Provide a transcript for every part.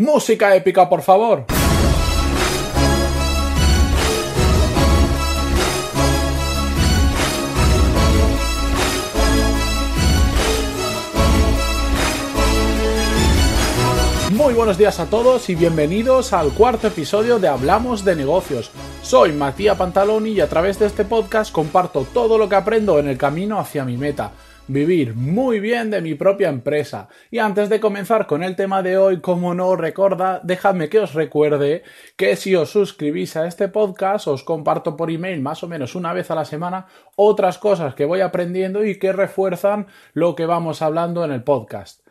Música épica, por favor. Muy buenos días a todos y bienvenidos al cuarto episodio de Hablamos de negocios. Soy Matías Pantaloni y a través de este podcast comparto todo lo que aprendo en el camino hacia mi meta vivir muy bien de mi propia empresa. Y antes de comenzar con el tema de hoy, como no recuerda, dejadme que os recuerde que si os suscribís a este podcast, os comparto por email más o menos una vez a la semana otras cosas que voy aprendiendo y que refuerzan lo que vamos hablando en el podcast.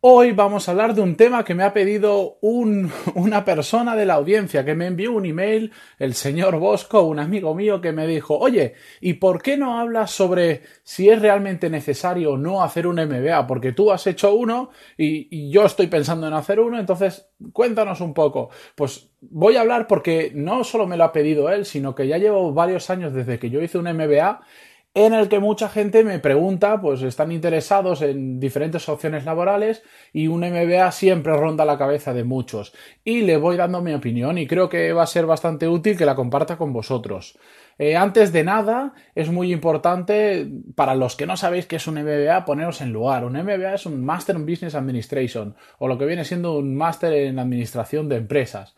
Hoy vamos a hablar de un tema que me ha pedido una persona de la audiencia, que me envió un email, el señor Bosco, un amigo mío, que me dijo, oye, ¿y por qué no hablas sobre si es realmente necesario o no hacer un MBA? Porque tú has hecho uno y, y yo estoy pensando en hacer uno, entonces cuéntanos un poco. Pues voy a hablar porque no solo me lo ha pedido él, sino que ya llevo varios años desde que yo hice un MBA en el que mucha gente me pregunta, pues están interesados en diferentes opciones laborales y un MBA siempre ronda la cabeza de muchos. Y le voy dando mi opinión y creo que va a ser bastante útil que la comparta con vosotros. Eh, antes de nada, es muy importante, para los que no sabéis qué es un MBA, poneros en lugar. Un MBA es un Master in Business Administration, o lo que viene siendo un Master en Administración de Empresas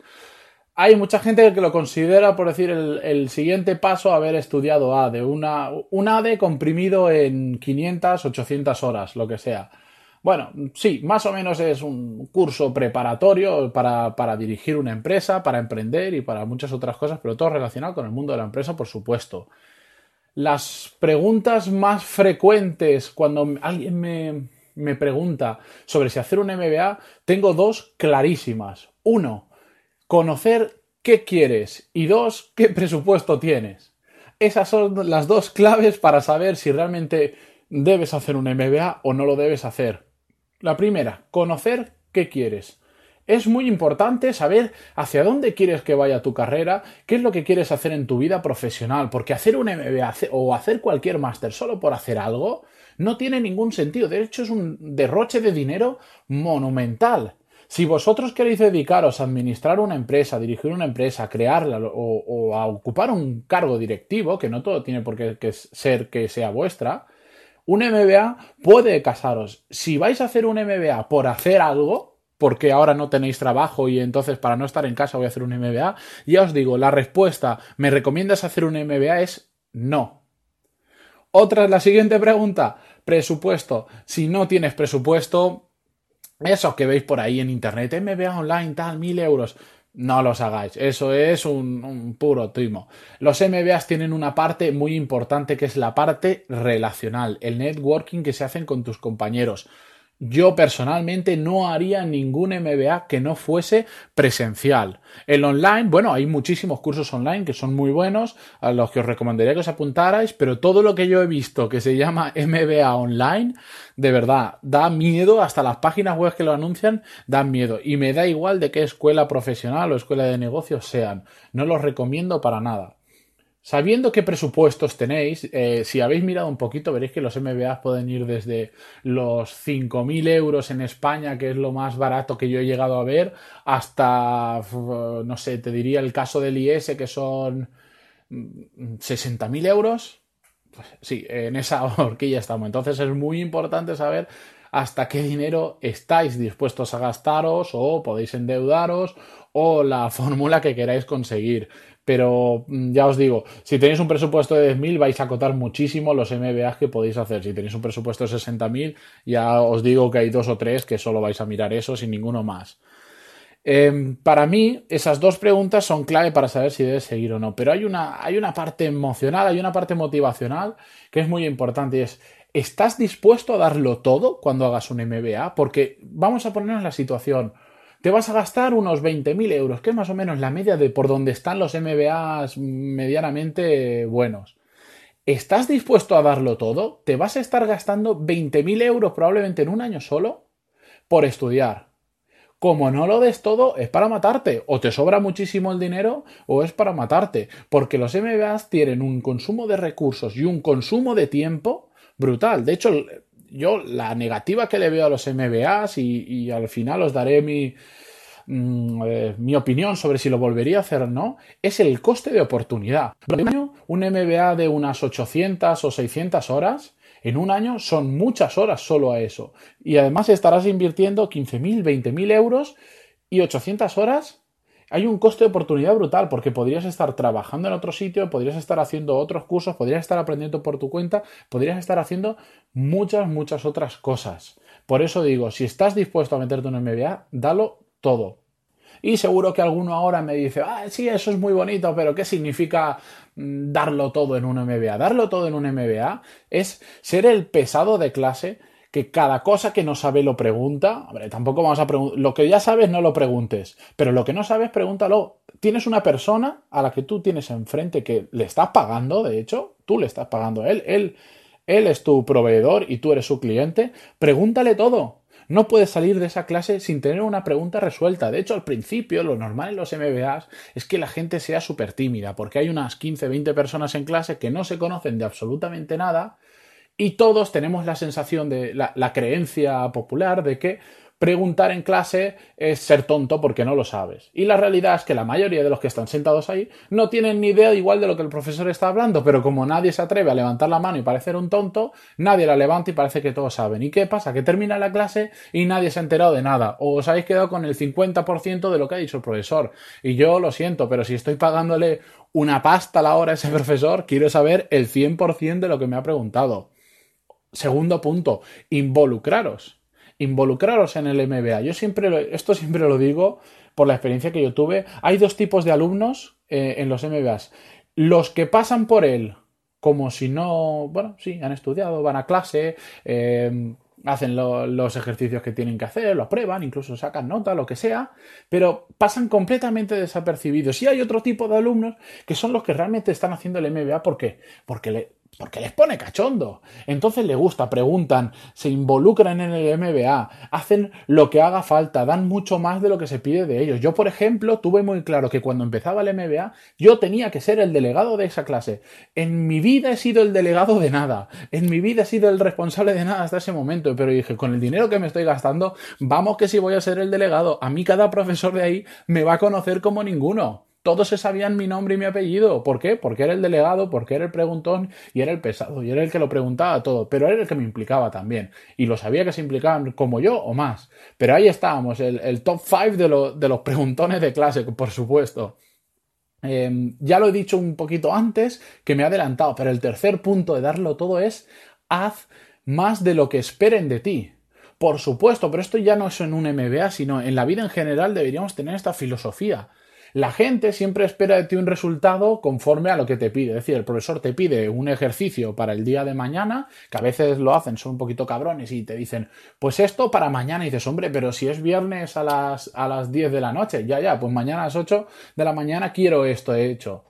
hay mucha gente que lo considera, por decir, el, siguiente paso haber estudiado ADE, una, un ADE comprimido en 500, 800 horas, lo que sea. Bueno, sí, más o menos es un curso preparatorio para, para, dirigir una empresa, para emprender y para muchas otras cosas, pero todo relacionado con el mundo de la empresa, por supuesto. Las preguntas más frecuentes cuando alguien me, me pregunta sobre si hacer un MBA, tengo dos clarísimas. Uno, conocer qué quieres y dos, qué presupuesto tienes. Esas son las dos claves para saber si realmente debes hacer un MBA o no lo debes hacer. La primera, conocer qué quieres. Es muy importante saber hacia dónde quieres que vaya tu carrera, qué es lo que quieres hacer en tu vida profesional, porque hacer un MBA o hacer cualquier máster solo por hacer algo no tiene ningún sentido. De hecho, es un derroche de dinero monumental. Si vosotros queréis dedicaros a administrar una empresa, dirigir una empresa, crearla o, a ocupar un cargo directivo, que no todo tiene por qué ser que sea vuestra, un MBA puede casaros. Si vais a hacer un MBA por hacer algo, porque ahora no tenéis trabajo y entonces para no estar en casa voy a hacer un MBA, ya os digo, la respuesta, ¿me recomiendas hacer un MBA? es no. Otra, la siguiente pregunta, presupuesto. Si no tienes presupuesto, eso que veis por ahí en internet, MBA online, tal, mil euros. No los hagáis, eso es un, un, puro timo. Los MBAs tienen una parte muy importante que es la parte relacional, el networking que se hacen con tus compañeros. Yo personalmente no haría ningún MBA que no fuese presencial. El online, bueno, hay muchísimos cursos online que son muy buenos, a los que os recomendaría que os apuntarais, pero todo lo que yo he visto que se llama MBA online, de verdad, da miedo, hasta las páginas web que lo anuncian dan miedo. Y me da igual de qué escuela profesional o escuela de negocios sean. No los recomiendo para nada. Sabiendo qué presupuestos tenéis, eh, si habéis mirado un poquito, veréis que los MBAs pueden ir desde los 5.000 euros en España, que es lo más barato que yo he llegado a ver, hasta, no sé, te diría el caso del IS, que son 60.000 mm, euros. Pues sí, en esa horquilla estamos. Entonces es muy importante saber hasta qué dinero estáis dispuestos a gastaros o podéis endeudaros o la fórmula que queráis conseguir. Pero mm, ya os digo, si tenéis un presupuesto de 10.000 vais a acotar muchísimo los MBAs que podéis hacer. Si tenéis un presupuesto de 60.000 ya os digo que hay dos o tres que solo vais a mirar eso sin ninguno más. Em, para mí, esas dos preguntas son clave para saber si debes seguir o no. Pero hay una, hay una parte emocional, hay una parte motivacional que es muy importante y es, ¿estás dispuesto a darlo todo cuando hagas un MBA? Porque vamos a ponernos la situación. Te vas a gastar unos 20.000 euros, que es más o menos la media de por donde están los MBAs medianamente buenos. ¿Estás dispuesto a darlo todo? ¿Te vas a estar gastando 20.000 euros probablemente en un año solo por estudiar? Como no lo des todo, es para matarte. O te sobra muchísimo el dinero o es para matarte. Porque los MBAs tienen un consumo de recursos y un consumo de tiempo brutal. De hecho, yo la negativa que le veo a los MBAs y, al final os daré mi, mm, eh, mi opinión sobre si lo volvería a hacer o no, es el coste de oportunidad. Un MBA de unas 800 o 600 horas en un año son muchas horas solo a eso. Y además estarás invirtiendo 15.000, 20.000 euros y 800 horas. Hay un coste de oportunidad brutal porque podrías estar trabajando en otro sitio, podrías estar haciendo otros cursos, podrías estar aprendiendo por tu cuenta, podrías estar haciendo muchas, muchas otras cosas. Por eso digo, si estás dispuesto a meterte en un MBA, dalo todo. Y seguro que alguno ahora me dice, ah, sí, eso es muy bonito, pero ¿qué significa mm, darlo todo en un MBA? Darlo todo en un MBA es ser el pesado de clase que cada cosa que no sabe lo pregunta. Tampoco vamos a preguntar. Lo que ya sabes no lo preguntes, pero lo que no sabes, pregúntalo. Tienes una persona a la que tú tienes enfrente que le estás pagando, de hecho, tú le estás pagando a él, él, él es tu proveedor y tú eres su cliente. Pregúntale todo. No puedes salir de esa clase sin tener una pregunta resuelta. De hecho, al principio, lo normal en los MBAs es que la gente sea súper tímida, porque hay unas 15, 20 personas en clase que no se conocen de absolutamente nada y todos tenemos la sensación de la, creencia popular de que preguntar en clase es ser tonto porque no lo sabes. Y la realidad es que la mayoría de los que están sentados ahí no tienen ni idea igual de lo que el profesor está hablando, pero como nadie se atreve a levantar la mano y parecer un tonto, nadie la levanta y parece que todos saben. ¿Y qué pasa? Que termina la clase y nadie se ha enterado de nada. O os habéis quedado con el 50% de lo que ha dicho el profesor. Y yo lo siento, pero si estoy pagándole una pasta a la hora a ese profesor, quiero saber el 100% de lo que me ha preguntado. Segundo punto, involucraros involucraros en el MBA. Yo siempre, esto siempre lo digo por la experiencia que yo tuve. Hay dos tipos de alumnos eh, en los MBAs. Los que pasan por él como si no, bueno, sí, han estudiado, van a clase, eh, hacen los ejercicios que tienen que hacer, lo aprueban, incluso sacan nota, lo que sea, pero pasan completamente desapercibidos. Y hay otro tipo de alumnos que son los que realmente están haciendo el MBA. ¿Por qué? Porque le, porque les pone cachondo. Entonces le gusta, preguntan, se involucran en el MBA, hacen lo que haga falta, dan mucho más de lo que se pide de ellos. Yo, por ejemplo, tuve muy claro que cuando empezaba el MBA, yo tenía que ser el delegado de esa clase. En mi vida he sido el delegado de nada. En mi vida he sido el responsable de nada hasta ese momento. Pero dije, con el dinero que me estoy gastando, vamos que si voy a ser el delegado. A mí cada profesor de ahí me va a conocer como ninguno todos se sabían mi nombre y mi apellido. ¿Por qué? Porque era el delegado, porque era el preguntón y era el pesado, y era el que lo preguntaba todo, pero era el que me implicaba también. Y lo sabía que se implicaban como yo o más. Pero ahí estábamos, el, top 5 de, de, los preguntones de clase, por supuesto. Em, ya lo he dicho un poquito antes, que me he adelantado, pero el tercer punto de darlo todo es haz más de lo que esperen de ti. Por supuesto, pero esto ya no es en un MBA, sino en la vida en general deberíamos tener esta filosofía. La gente siempre espera de ti un resultado conforme a lo que te pide. Es decir, el profesor te pide un ejercicio para el día de mañana, que a veces lo hacen, son un poquito cabrones y te dicen, pues esto para mañana. Y dices, hombre, pero si es viernes a las, a las 10 de la noche, ya, ya, pues mañana a las 8 de la mañana quiero esto hecho.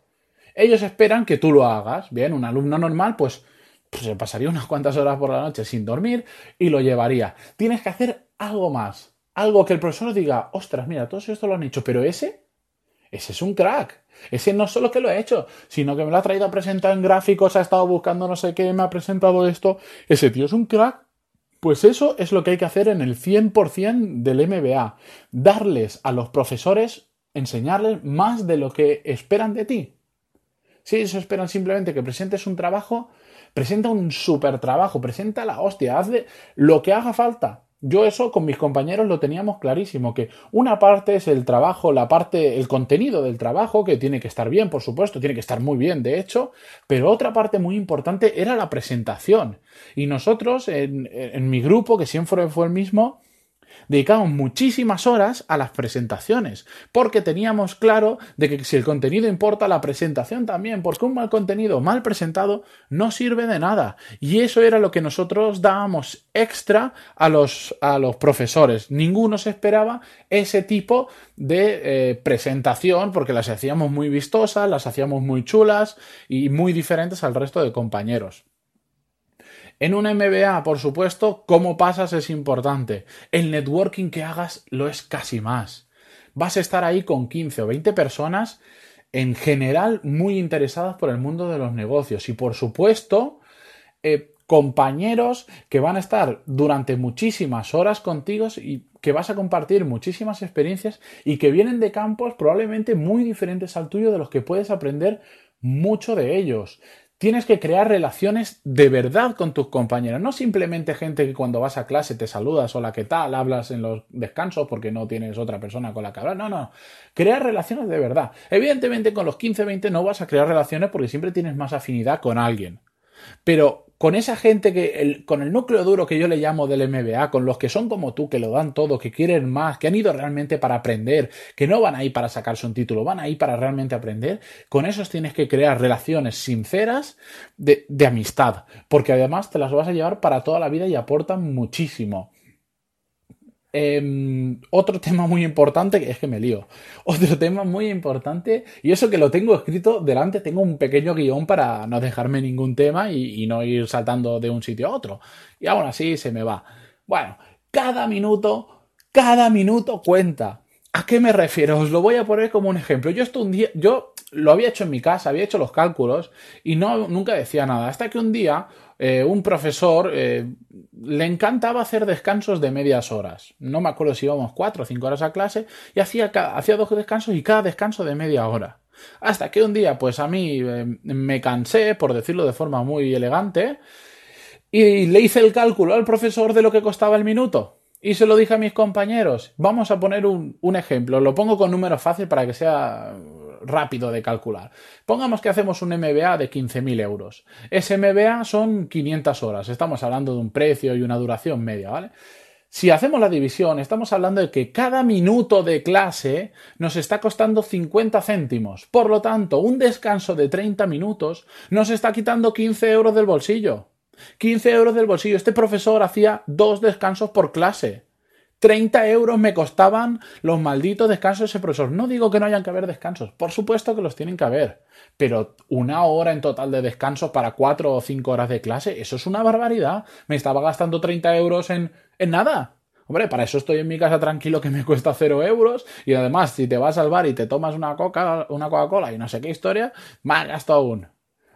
Ellos esperan que tú lo hagas. Bien, un alumno normal, pues, pues se pasaría unas cuantas horas por la noche sin dormir y lo llevaría. Tienes que hacer algo más. Algo que el profesor diga, ostras, mira, todos esto lo han hecho, pero ese ese es un crack. Ese no solo que lo ha hecho, sino que me lo ha traído a presentar en gráficos, ha estado buscando no sé qué, me ha presentado esto. Ese tío es un crack. Pues eso es lo que hay que hacer en el 100% del MBA. Darles a los profesores, enseñarles más de lo que esperan de ti. Si ellos esperan simplemente que presentes un trabajo, presenta un super trabajo, presenta la hostia, hazle lo que haga falta. Yo eso con mis compañeros lo teníamos clarísimo, que una parte es el trabajo, la parte, el contenido del trabajo, que tiene que estar bien, por supuesto, tiene que estar muy bien, de hecho, pero otra parte muy importante era la presentación. Y nosotros, en, en mi grupo, que siempre fue el mismo, dedicamos muchísimas horas a las presentaciones, porque teníamos claro de que si el contenido importa, la presentación también, porque un mal contenido mal presentado no sirve de nada. Y eso era lo que nosotros dábamos extra a los, a los profesores. Ninguno se esperaba ese tipo de eh, presentación, porque las hacíamos muy vistosas, las hacíamos muy chulas y muy diferentes al resto de compañeros. En una MBA, por supuesto, cómo pasas es importante. El networking que hagas lo es casi más. Vas a estar ahí con 15 o 20 personas, en general muy interesadas por el mundo de los negocios. Y por supuesto, eh, compañeros que van a estar durante muchísimas horas contigo y que vas a compartir muchísimas experiencias y que vienen de campos probablemente muy diferentes al tuyo de los que puedes aprender mucho de ellos. Tienes que crear relaciones de verdad con tus compañeros, no simplemente gente que cuando vas a clase te saludas, hola, ¿qué tal? Hablas en los descansos porque no tienes otra persona con la que hablar. No, no. Crear relaciones de verdad. Evidentemente con los 15, 20 no vas a crear relaciones porque siempre tienes más afinidad con alguien. Pero con esa gente que, con el núcleo duro que yo le llamo del MBA, con los que son como tú, que lo dan todo, que quieren más, que han ido realmente para aprender, que no van ahí para sacarse un título, van ahí para realmente aprender, con esos tienes que crear relaciones sinceras de, de amistad, porque además te las vas a llevar para toda la vida y aportan muchísimo. Em, otro tema muy importante, que es que me lío. Otro tema muy importante, y eso que lo tengo escrito delante, tengo un pequeño guion para no dejarme ningún tema y, no ir saltando de un sitio a otro. Y aún así se me va. Bueno, cada minuto, cada minuto cuenta. ¿A qué me refiero? Os lo voy a poner como un ejemplo. Yo esto un día, yo lo había hecho en mi casa, había hecho los cálculos y no, nunca decía nada. Hasta que un día eh, un profesor eh, le encantaba hacer descansos de medias horas. No me acuerdo si íbamos cuatro o cinco horas a clase y hacía, hacía dos descansos y cada descanso de media hora. Hasta que un día, pues a mí eh, me cansé, por decirlo de forma muy elegante, y le hice el cálculo al profesor de lo que costaba el minuto. Y se lo dije a mis compañeros. Vamos a poner un, un ejemplo. Lo pongo con números fácil para que sea rápido de calcular. Pongamos que hacemos un MBA de 15.000 euros. Ese MBA son 500 horas. Estamos hablando de un precio y una duración media, ¿vale? Si hacemos la división, estamos hablando de que cada minuto de clase nos está costando 50 céntimos. Por lo tanto, un descanso de 30 minutos nos está quitando 15 euros del bolsillo. 15 euros del bolsillo. Este profesor hacía dos descansos por clase. 30 euros me costaban los malditos descansos de ese profesor. No digo que no hayan que haber descansos, por supuesto que los tienen que haber, pero una hora en total de descanso para cuatro o cinco horas de clase, eso es una barbaridad. Me estaba gastando 30 euros en, en nada. Hombre, para eso estoy en mi casa tranquilo que me cuesta cero euros y además si te vas al bar y te tomas una coca, una Coca-Cola y no sé qué historia, más gasto aún.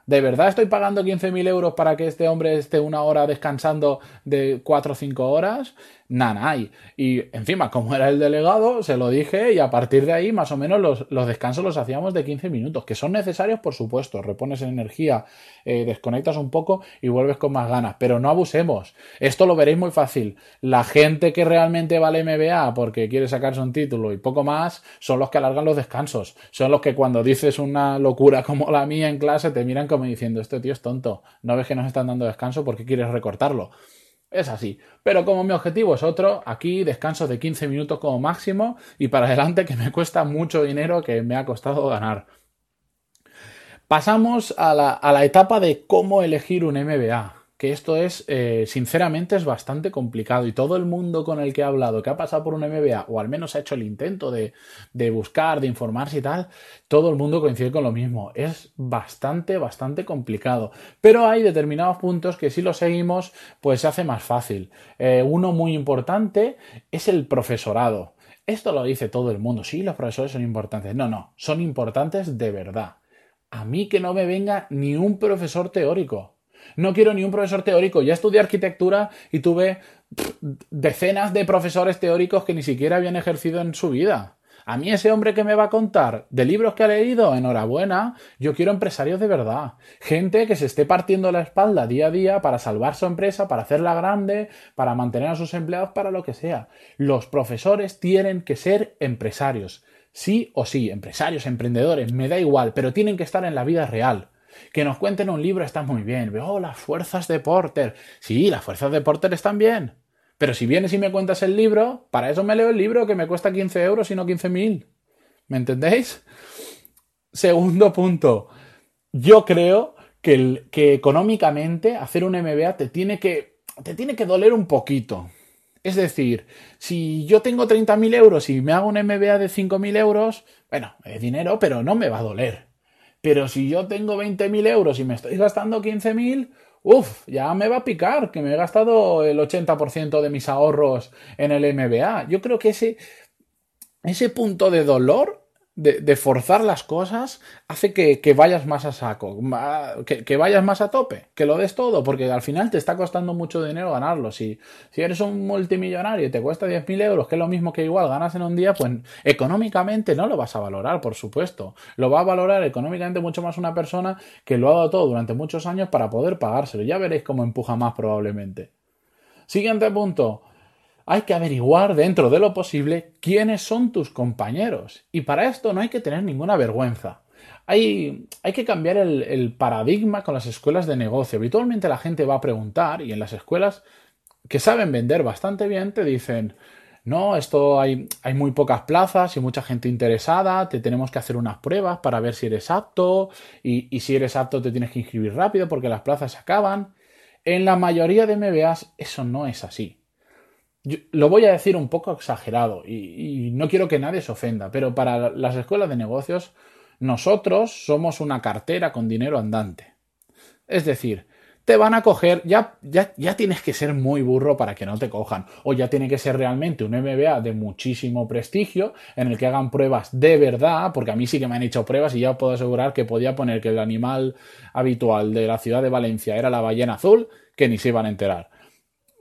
¿De verdad estoy pagando 15.000 euros para que este hombre esté una hora descansando de 4 o 5 horas? Nada, Y encima, como era el delegado, se lo dije y a partir de ahí, más o menos, los, descansos los hacíamos de 15 minutos, que son necesarios, por supuesto. Repones energía, eh, desconectas un poco y vuelves con más ganas, pero no abusemos. Esto lo veréis muy fácil. La gente que realmente vale MBA porque quiere sacarse un título y poco más, son los que alargan los descansos. Son los que cuando dices una locura como la mía en clase te miran como diciendo, este tío es tonto. No ves que nos están dando descanso porque quieres recortarlo. Es así. Pero como mi objetivo es otro, aquí descanso de 15 minutos como máximo y para adelante que me cuesta mucho dinero que me ha costado ganar. Pasamos a la, a la etapa de cómo elegir un MBA que esto es, eh, sinceramente, es bastante complicado y todo el mundo con el que he hablado, que ha pasado por un MBA o al menos ha hecho el intento de, de, buscar, de informarse y tal, todo el mundo coincide con lo mismo. Es bastante, bastante complicado. Pero hay determinados puntos que si los seguimos, pues se hace más fácil. Eh, uno muy importante es el profesorado. Esto lo dice todo el mundo. Sí, los profesores son importantes. No, no, son importantes de verdad. A mí que no me venga ni un profesor teórico no quiero ni un profesor teórico. Ya estudié arquitectura y tuve decenas de profesores teóricos que ni siquiera habían ejercido en su vida. A mí ese hombre que me va a contar de libros que ha leído, enhorabuena, yo quiero empresarios de verdad. Gente que se esté partiendo la espalda día a día para salvar su empresa, para hacerla grande, para mantener a sus empleados, para lo que sea. Los profesores tienen que ser empresarios. Sí o sí, empresarios, emprendedores, me da igual, pero tienen que estar en la vida real. Que nos cuenten un libro está muy bien. Oh, las fuerzas de Porter. Sí, las fuerzas de Porter están bien. Pero si vienes y me cuentas el libro, para eso me leo el libro que me cuesta 15 euros y no 15.000. ¿Me entendéis? Segundo punto. Yo creo que, que, económicamente hacer un MBA te tiene que, te tiene que doler un poquito. Es decir, si yo tengo 30.000 euros y me hago un MBA de 5.000 euros, bueno, es dinero, pero no me va a doler. Pero si yo tengo 20.000 euros y me estoy gastando 15.000, uff, ya me va a picar, que me he gastado el 80% de mis ahorros en el MBA. Yo creo que ese, ese punto de dolor de, forzar las cosas hace que, vayas más a saco, que, vayas más a tope, que lo des todo, porque al final te está costando mucho dinero ganarlo. Si, si eres un multimillonario y te cuesta 10.000 euros, que es lo mismo que igual ganas en un día, pues económicamente no lo vas a valorar, por supuesto. Lo va a valorar económicamente mucho más una persona que lo ha dado todo durante muchos años para poder pagárselo. Ya veréis cómo empuja más probablemente. Siguiente punto hay que averiguar dentro de lo posible quiénes son tus compañeros. Y para esto no hay que tener ninguna vergüenza. Hay, hay que cambiar el, paradigma con las escuelas de negocio. Habitualmente la gente va a preguntar y en las escuelas que saben vender bastante bien te dicen, no, esto hay, hay, muy pocas plazas y mucha gente interesada, te tenemos que hacer unas pruebas para ver si eres apto y, y si eres apto te tienes que inscribir rápido porque las plazas se acaban. En la mayoría de MBAs eso no es así lo voy a decir un poco exagerado y, no quiero que nadie se ofenda, pero para las escuelas de negocios nosotros somos una cartera con dinero andante. Es decir, te van a coger, ya, ya, ya tienes que ser muy burro para que no te cojan, o ya tiene que ser realmente un MBA de muchísimo prestigio en el que hagan pruebas de verdad, porque a mí sí que me han hecho pruebas y ya puedo asegurar que podía poner que el animal habitual de la ciudad de Valencia era la ballena azul, que ni se iban a enterar.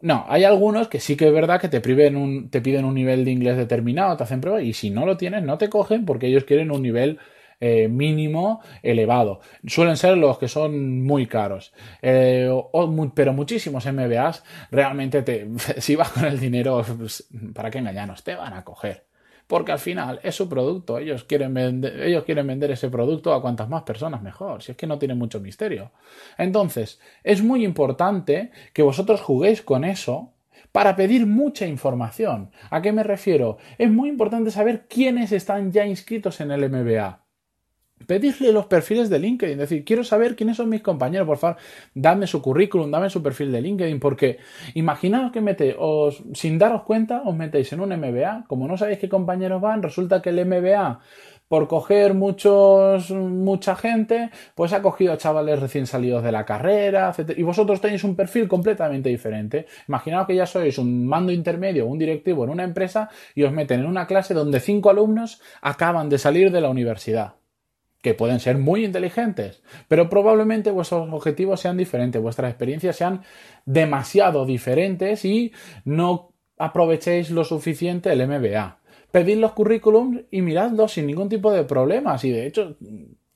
No, hay algunos que sí que es verdad que te, un, te piden un nivel de inglés determinado, te hacen prueba y si no lo tienes, no te cogen porque ellos quieren un nivel eh, mínimo elevado. Suelen ser los que son muy caros. Eh, pero muchísimos MBAs realmente te, si vas con el dinero, pues, ¿para qué engañarnos? Te van a coger porque al final es su producto, ellos quieren, vender, ellos quieren vender ese producto a cuantas más personas mejor, si es que no tiene mucho misterio. Entonces, es muy importante que vosotros juguéis con eso para pedir mucha información. ¿A qué me refiero? Es muy importante saber quiénes están ya inscritos en el MBA. Pedirle los perfiles de LinkedIn, decir, quiero saber quiénes son mis compañeros, por favor, dame su currículum, dame su perfil de LinkedIn, porque imaginaos que mete, os, sin daros cuenta, os metéis en un MBA, como no sabéis qué compañeros van, resulta que el MBA, por coger muchos, mucha gente, pues ha cogido a chavales recién salidos de la carrera, etc. Y vosotros tenéis un perfil completamente diferente. Imaginaos que ya sois un mando intermedio, un directivo en una empresa y os meten en una clase donde cinco alumnos acaban de salir de la universidad que pueden ser muy inteligentes, pero probablemente vuestros objetivos sean diferentes, vuestras experiencias sean demasiado diferentes y no aprovechéis lo suficiente el MBA. Pedid los currículums y miradlos sin ningún tipo de problemas y de hecho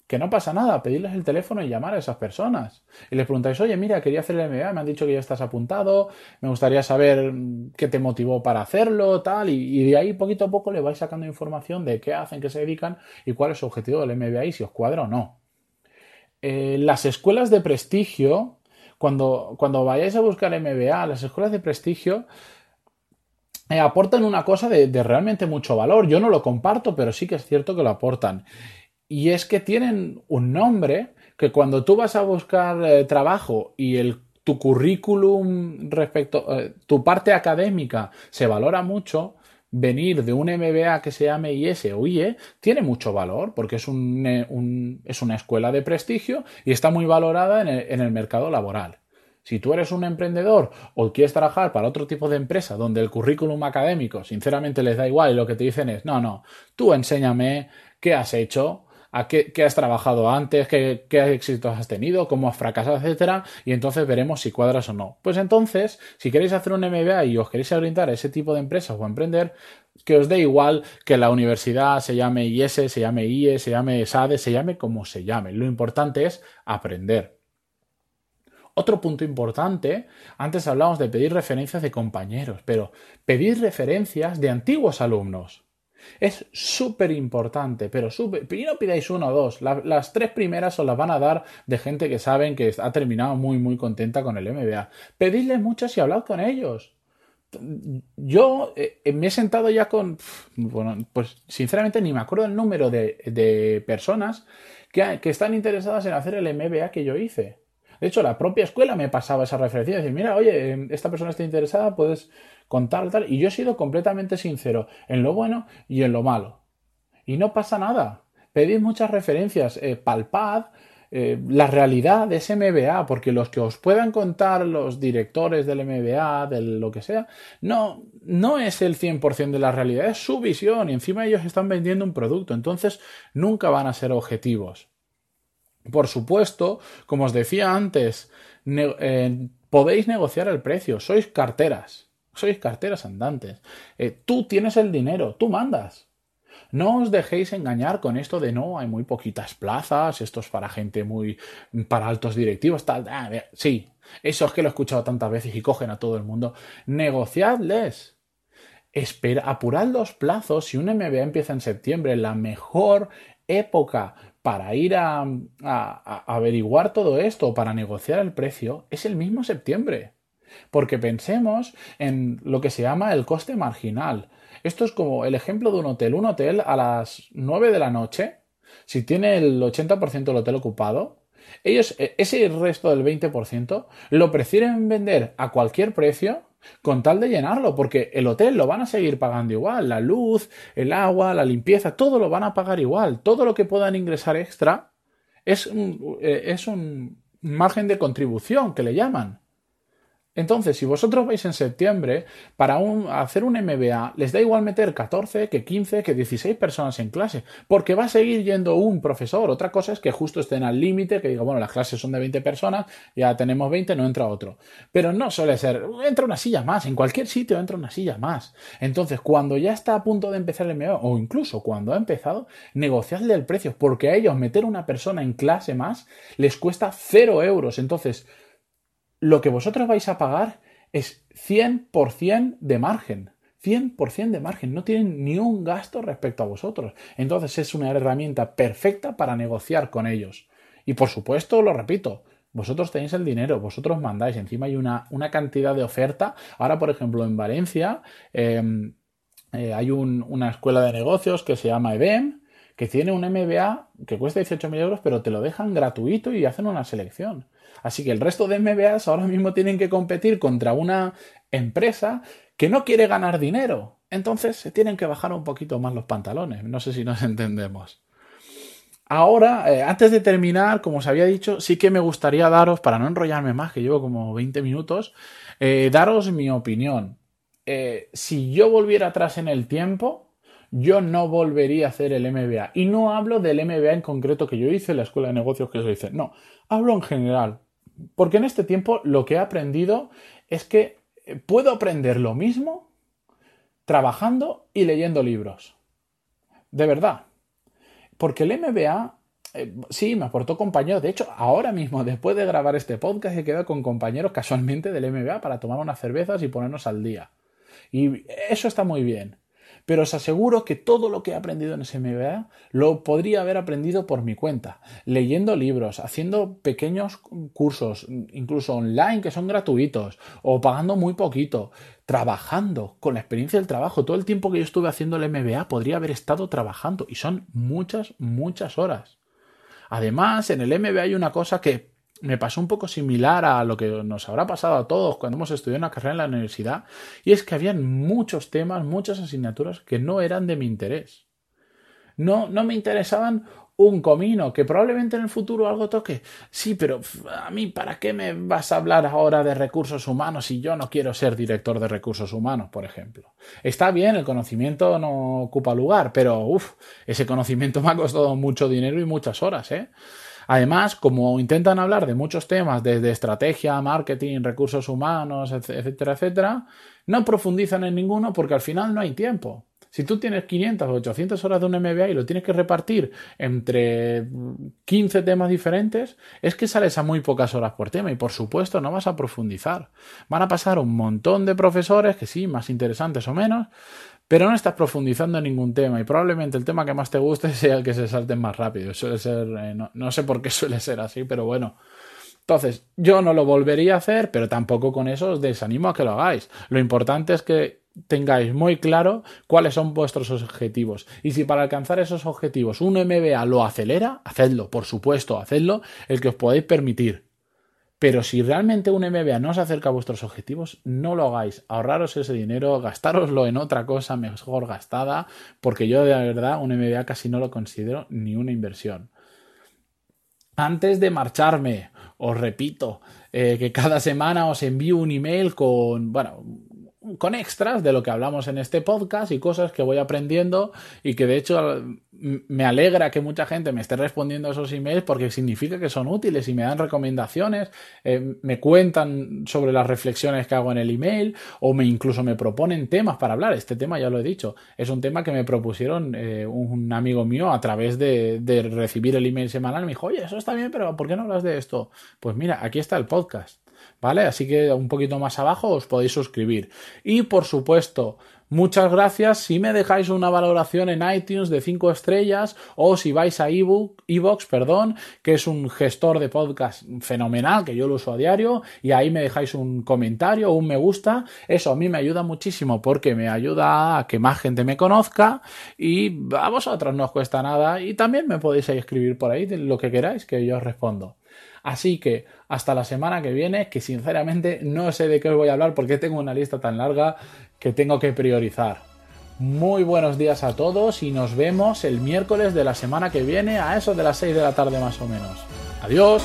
que no pasa nada, pedirles el teléfono y llamar a esas personas. Y les preguntáis, oye, mira, quería hacer el MBA, me han dicho que ya estás apuntado, me gustaría saber qué te motivó para hacerlo, tal, y, de ahí poquito a poco le vais sacando información de qué hacen, qué se dedican y cuál es su objetivo del MBA y si os cuadra o no. Eh, las escuelas de prestigio, cuando, cuando vayáis a buscar MBA, las escuelas de prestigio eh, aportan una cosa de, de realmente mucho valor. Yo no lo comparto, pero sí que es cierto que lo aportan. Y es que tienen un nombre que cuando tú vas a buscar eh, trabajo y el, tu currículum respecto, eh, tu parte académica se valora mucho, venir de un MBA que se llame IS o IE tiene mucho valor porque es, un, eh, es una escuela de prestigio y está muy valorada en el, en el mercado laboral. Si tú eres un emprendedor o quieres trabajar para otro tipo de empresa donde el currículum académico sinceramente les da igual y lo que te dicen es, no, no, tú enséñame qué has hecho, a qué, has trabajado antes, qué, éxitos has tenido, cómo has fracasado, etcétera, y entonces veremos si cuadras o no. Pues entonces, si queréis hacer un MBA y os queréis orientar a ese tipo de empresas o emprender, que os dé igual que la universidad se llame IS, se llame IE, se llame SADE, se llame como se llame. Lo importante es aprender. Otro punto importante, antes hablábamos de pedir referencias de compañeros, pero pedir referencias de antiguos alumnos. Es súper importante, pero súper. Y no pidáis uno o dos. las tres primeras os las van a dar de gente que saben que ha terminado muy, muy contenta con el MBA. Pedidles muchas y hablad con ellos yo eh, me he sentado ya con, bueno, pues sinceramente ni me acuerdo el número de, personas que, están interesadas en hacer el MBA que yo hice. De hecho, la propia escuela me pasaba esa referencia, decir, mira, oye, em, esta persona está interesada, puedes contar tal. Y yo he sido completamente sincero en lo bueno y en lo malo. Y no pasa nada. Pedid muchas referencias, eh, palpad eh, la realidad ese MBA, porque los que os puedan contar los directores del MBA, de lo que sea, no, no es el 100% de la realidad, es su visión y encima ellos están vendiendo un producto, entonces nunca van a ser objetivos. Por supuesto, como os decía antes, eh, podéis negociar el precio, sois carteras, sois carteras andantes. Eh, tú tienes el dinero, tú mandas. No os dejéis engañar con esto de no, hay muy poquitas plazas, esto es para gente muy. para altos directivos, tal. Ah, sí, eso es que lo he escuchado tantas veces y cogen a todo el mundo. Negociadles. Espera, apurad los plazos. Si un MBA empieza en septiembre, la mejor época para ir a, averiguar todo esto, para negociar el precio, es el mismo septiembre. Porque pensemos en lo que se llama el coste marginal. Esto es como el ejemplo de un hotel. Un hotel a las 9 de la noche, si tiene el 80% del hotel ocupado, ellos e, ese resto del 20% lo prefieren vender a cualquier precio con tal de llenarlo, porque el hotel lo van a seguir pagando igual, la luz, el agua, la limpieza, todo lo van a pagar igual, todo lo que puedan ingresar extra es un, eh, es un margen de contribución que le llaman. Entonces, si vosotros vais en septiembre para hacer un MBA, les da igual meter 14, que 15, que 16 personas en clase, porque va a seguir yendo un profesor. Otra cosa es que justo estén al límite, que diga, bueno, las clases son de 20 personas, ya tenemos 20, no entra otro. Pero no suele ser, entra una silla más, en cualquier sitio entra una silla más. Entonces, cuando ya está a punto de empezar el MBA, o incluso cuando ha empezado, negociadle el precio, porque a ellos meter una persona en clase más les cuesta 0 euros. Entonces, lo que vosotros vais a pagar es 100% de margen. 100% de margen, no tienen ni un gasto respecto a vosotros. Entonces es una herramienta perfecta para negociar con ellos. Y por supuesto, lo repito, vosotros tenéis el dinero, vosotros mandáis, encima hay una, una cantidad de oferta. Ahora, por ejemplo, en Valencia em, eh, hay una escuela de negocios que se llama EBEM, que tiene un MBA que cuesta 18.000 euros, pero te lo dejan gratuito y hacen una selección. Así que el resto de MBAs ahora mismo tienen que competir contra una empresa que no quiere ganar dinero. Entonces se tienen que bajar un poquito más los pantalones. No sé si nos entendemos. Ahora, eh, antes de terminar, como os había dicho, sí que me gustaría daros, para no enrollarme más, que llevo como 20 minutos, eh, daros mi opinión. Eh, si yo volviera atrás en el tiempo, yo no volvería a hacer el MBA. Y no hablo del MBA en concreto que yo hice, la escuela de negocios que yo hice. No, hablo en general. Porque en este tiempo lo que he aprendido es que eh, puedo aprender lo mismo trabajando y leyendo libros. De verdad. Porque el MBA eh, sí, me aportó compañeros. De hecho, ahora mismo, después de grabar este podcast, he quedado con compañeros casualmente del MBA para tomar unas cervezas y ponernos al día. Y eso está muy bien pero os aseguro que todo lo que he aprendido en ese MBA lo podría haber aprendido por mi cuenta, leyendo libros, haciendo pequeños cursos, incluso online que son gratuitos, o pagando muy poquito, trabajando con la experiencia del trabajo. Todo el tiempo que yo estuve haciendo el MBA podría haber estado trabajando y son muchas, muchas horas. Además, en el MBA hay una cosa que me pasó un poco similar a lo que nos habrá pasado a todos cuando hemos estudiado una carrera en la universidad, y es que habían muchos temas, muchas asignaturas que no eran de mi interés. No, no me interesaban un comino, que probablemente en el futuro algo toque. Sí, pero a mí, ¿para qué me vas a hablar ahora de recursos humanos si yo no quiero ser director de recursos humanos, por ejemplo? Está bien, el conocimiento no ocupa lugar, pero uff, ese conocimiento me ha costado mucho dinero y muchas horas, ¿eh? Además, como intentan hablar de muchos temas, desde estrategia, marketing, recursos humanos, etcétera, etcétera, no profundizan en ninguno porque al final no hay tiempo. Si tú tienes 500 o 800 horas de un MBA y lo tienes que repartir entre 15 temas diferentes, es que sales a muy pocas horas por tema y por supuesto no vas a profundizar. Van a pasar un montón de profesores que sí, más interesantes o menos, pero no estás profundizando en ningún tema y probablemente el tema que más te guste sea el que se salte más rápido. Suele ser, eh, no, no sé por qué suele ser así, pero bueno. Entonces, yo no lo volvería a hacer, pero tampoco con eso os desanimo a que lo hagáis. Lo importante es que tengáis muy claro cuáles son vuestros objetivos. Y si para alcanzar esos objetivos un MBA lo acelera, hacedlo, por supuesto, hacedlo el que os podáis permitir. Pero si realmente un MBA no os acerca a vuestros objetivos, no lo hagáis. Ahorraros ese dinero, gastároslo en otra cosa mejor gastada, porque yo de verdad un MBA casi no lo considero ni una inversión. Antes de marcharme, os repito eh, que cada semana os envío un email con, bueno, con extras de lo que hablamos en este podcast y cosas que voy aprendiendo y que de hecho me alegra que mucha gente me esté respondiendo a esos emails porque significa que son útiles y me dan recomendaciones, eh, me cuentan sobre las reflexiones que hago en el email o me incluso me proponen temas para hablar. Este tema ya lo he dicho, es un tema que me propusieron eh, un amigo mío a través de, de recibir el email semanal. Me dijo, oye, eso está bien, pero ¿por qué no hablas de esto? Pues mira, aquí está el podcast. ¿Vale? Así que un poquito más abajo os podéis suscribir. Y por supuesto, Muchas gracias si me dejáis una valoración en iTunes de 5 estrellas o si vais a Evox, perdón, que es un gestor de podcast fenomenal que yo lo uso a diario y ahí me dejáis un comentario o un me gusta. Eso a mí me ayuda muchísimo porque me ayuda a que más gente me conozca y a vosotros no os cuesta nada y también me podéis escribir por ahí lo que queráis que yo os respondo. Así que hasta la semana que viene, que sinceramente no sé de qué os voy a hablar porque tengo una lista tan larga que tengo que priorizar. Muy buenos días a todos y nos vemos el miércoles de la semana que viene a eso de las 6 de la tarde más o menos. Adiós.